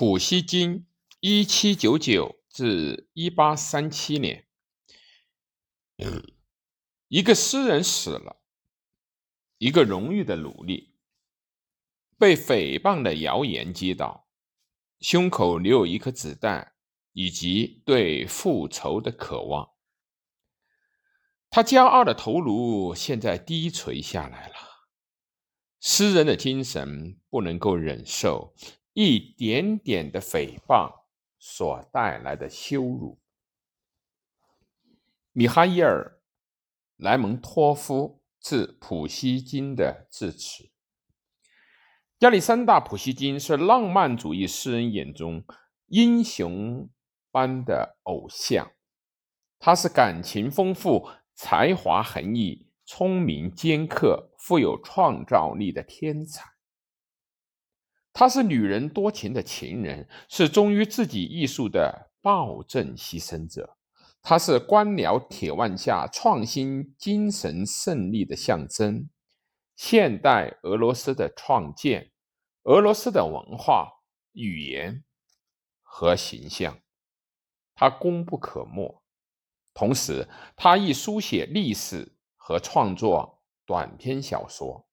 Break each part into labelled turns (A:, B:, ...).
A: 普希金（一七九九至一八三七年），一个诗人死了，一个荣誉的努力被诽谤的谣言击倒，胸口留有一颗子弹，以及对复仇的渴望。他骄傲的头颅现在低垂下来了。诗人的精神不能够忍受。一点点的诽谤所带来的羞辱。米哈伊尔·莱蒙托夫致普希金的致辞：亚历山大·普希金是浪漫主义诗人眼中英雄般的偶像，他是感情丰富、才华横溢、聪明尖刻、富有创造力的天才。他是女人多情的情人，是忠于自己艺术的暴政牺牲者。他是官僚铁腕下创新精神胜利的象征，现代俄罗斯的创建，俄罗斯的文化、语言和形象。他功不可没，同时他亦书写历史和创作短篇小说。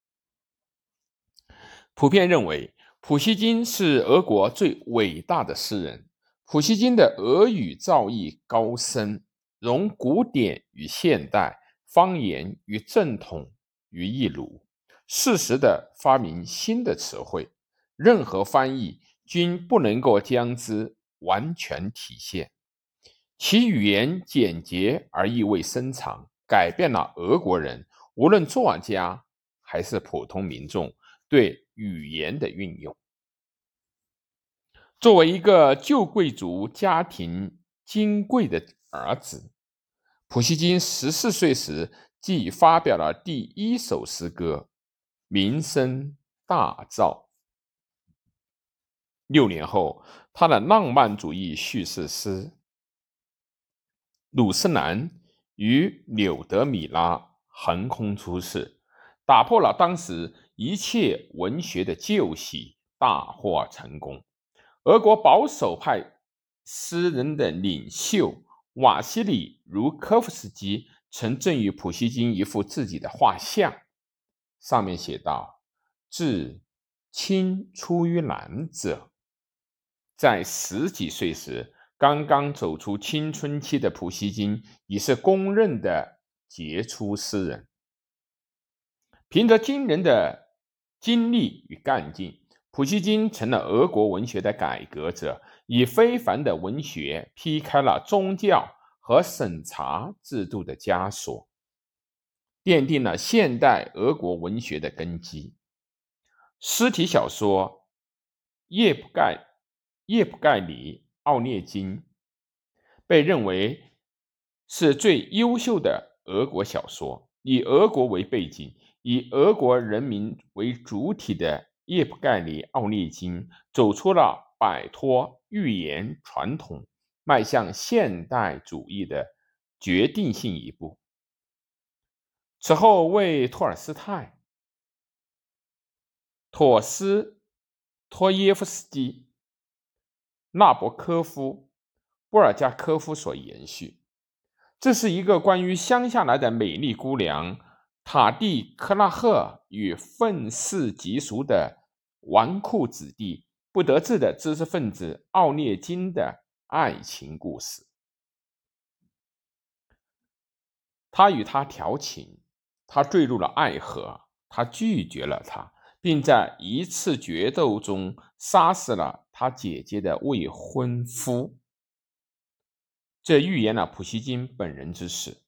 A: 普遍认为。普希金是俄国最伟大的诗人。普希金的俄语造诣高深，融古典与现代、方言与正统于一炉，适时的发明新的词汇，任何翻译均不能够将之完全体现。其语言简洁而意味深长，改变了俄国人无论作家还是普通民众对。语言的运用。作为一个旧贵族家庭金贵的儿子，普希金十四岁时即发表了第一首诗歌，名声大噪。六年后，他的浪漫主义叙事诗《鲁斯兰与柳德米拉》横空出世，打破了当时。一切文学的旧习大获成功。俄国保守派诗人的领袖瓦西里·茹科夫斯基曾赠予普希金一幅自己的画像，上面写道：“自青出于蓝者。”在十几岁时，刚刚走出青春期的普希金已是公认的杰出诗人，凭着惊人的。精力与干劲，普希金成了俄国文学的改革者，以非凡的文学劈开了宗教和审查制度的枷锁，奠定了现代俄国文学的根基。诗体小说《叶不盖叶不盖里奥涅金》被认为是最优秀的俄国小说，以俄国为背景。以俄国人民为主体的叶普盖里奥涅金走出了摆脱寓言传统、迈向现代主义的决定性一步。此后，为托尔斯泰、托斯托耶夫斯基、纳博科夫、布尔加科夫所延续。这是一个关于乡下来的美丽姑娘。塔蒂克拉赫与愤世嫉俗的纨绔子弟、不得志的知识分子奥涅金的爱情故事。他与她调情，他坠入了爱河，他拒绝了他，并在一次决斗中杀死了他姐姐的未婚夫。这预言了普希金本人之死。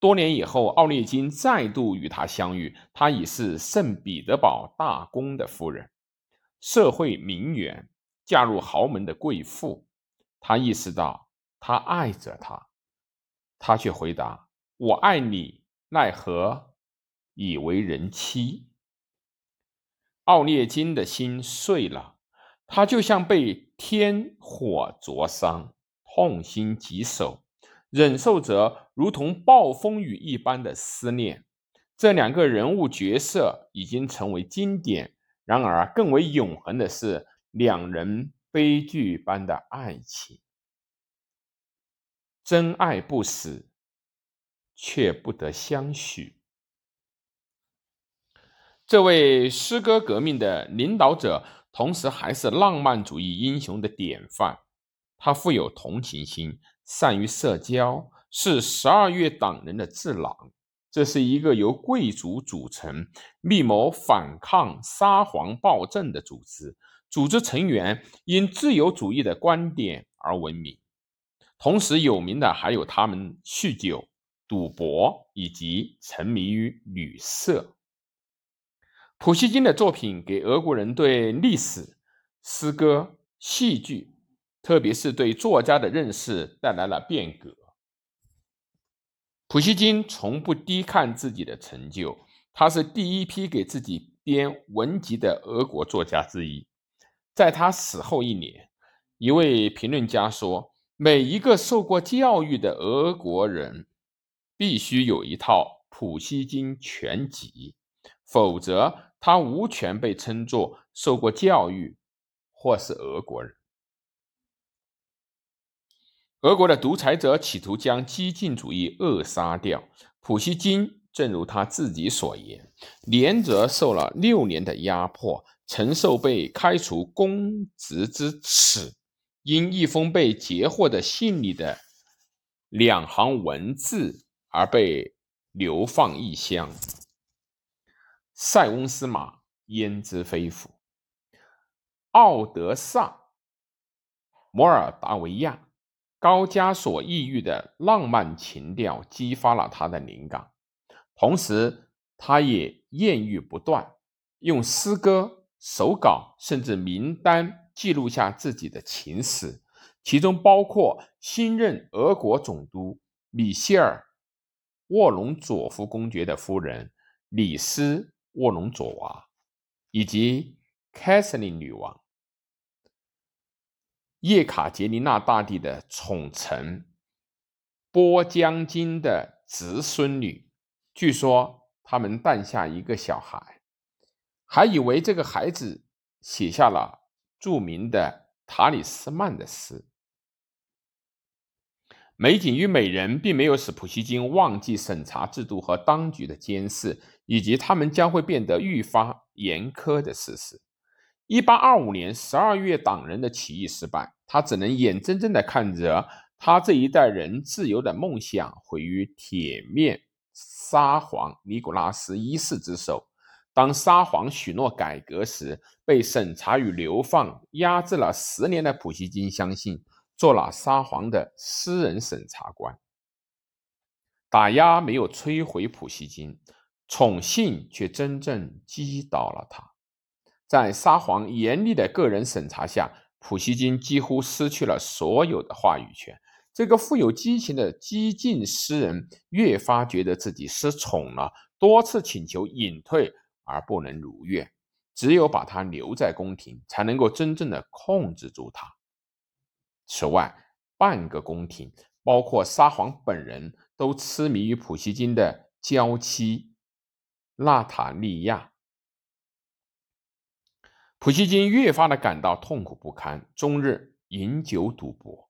A: 多年以后，奥涅金再度与他相遇。他已是圣彼得堡大公的夫人，社会名媛，嫁入豪门的贵妇。他意识到他爱着她，他却回答：“我爱你，奈何已为人妻？”奥涅金的心碎了，他就像被天火灼伤，痛心疾首。忍受着如同暴风雨一般的思念，这两个人物角色已经成为经典。然而，更为永恒的是，两人。悲剧般的爱情。真爱不死，却不得相许。这位诗歌革命的领导者，同时还是浪漫主义英雄的典范。他富有同情心，善于社交，是十二月党人的智囊。这是一个由贵族组成、密谋反抗沙皇暴政的组织。组织成员因自由主义的观点而闻名。同时有名的还有他们酗酒、赌博以及沉迷于女色。普希金的作品给俄国人对历史、诗歌、戏剧，特别是对作家的认识带来了变革。普希金从不低看自己的成就，他是第一批给自己编文集的俄国作家之一。在他死后一年，一位评论家说。每一个受过教育的俄国人必须有一套普希金全集，否则他无权被称作受过教育或是俄国人。俄国的独裁者企图将激进主义扼杀掉。普希金正如他自己所言，连着受了六年的压迫，承受被开除公职之耻。因一封被截获的信里的两行文字而被流放异乡。塞翁失马，焉知非福？奥德萨·摩尔达维亚高加索异域的浪漫情调激发了他的灵感，同时他也艳遇不断，用诗歌、手稿甚至名单。记录下自己的情史，其中包括新任俄国总督米歇尔·沃隆佐夫公爵的夫人李斯·沃隆佐娃，以及凯瑟琳女王、叶卡捷琳娜大帝的宠臣波将军的侄孙女。据说他们诞下一个小孩，还以为这个孩子写下了。著名的塔里斯曼的诗，美景与美人并没有使普希金忘记审查制度和当局的监视，以及他们将会变得愈发严苛的事实。一八二五年十二月，党人的起义失败，他只能眼睁睁地看着他这一代人自由的梦想毁于铁面沙皇尼古拉斯一世之手。当沙皇许诺改革时，被审查与流放压制了十年的普希金相信做了沙皇的私人审查官。打压没有摧毁普希金，宠幸却真正击倒了他。在沙皇严厉的个人审查下，普希金几乎失去了所有的话语权。这个富有激情的激进诗人越发觉得自己失宠了，多次请求隐退。而不能如愿，只有把他留在宫廷，才能够真正的控制住他。此外，半个宫廷，包括沙皇本人都痴迷于普希金的娇妻娜塔莉亚。普希金越发的感到痛苦不堪，终日饮酒赌博。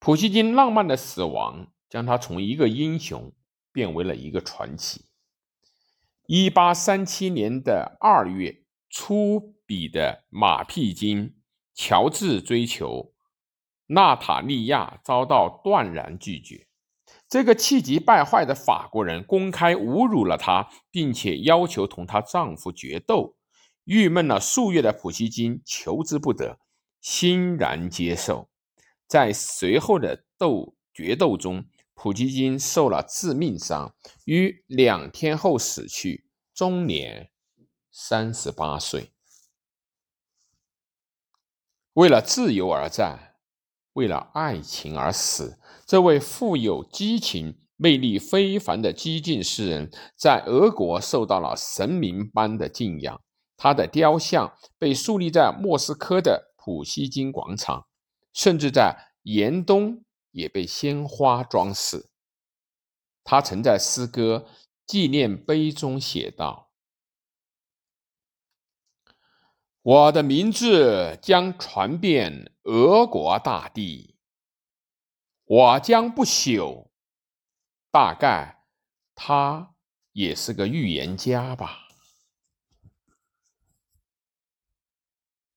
A: 普希金浪漫的死亡，将他从一个英雄变为了一个传奇。一八三七年的二月，出笔的马屁精乔治追求娜塔莉亚遭到断然拒绝。这个气急败坏的法国人公开侮辱了她，并且要求同她丈夫决斗。郁闷了数月的普希金求之不得，欣然接受。在随后的斗决斗中。普希金受了致命伤，于两天后死去，终年三十八岁。为了自由而战，为了爱情而死，这位富有激情、魅力非凡的激进诗人，在俄国受到了神明般的敬仰。他的雕像被树立在莫斯科的普希金广场，甚至在严冬。也被鲜花装饰。他曾在诗歌纪念碑中写道：“我的名字将传遍俄国大地，我将不朽。大概他也是个预言家吧。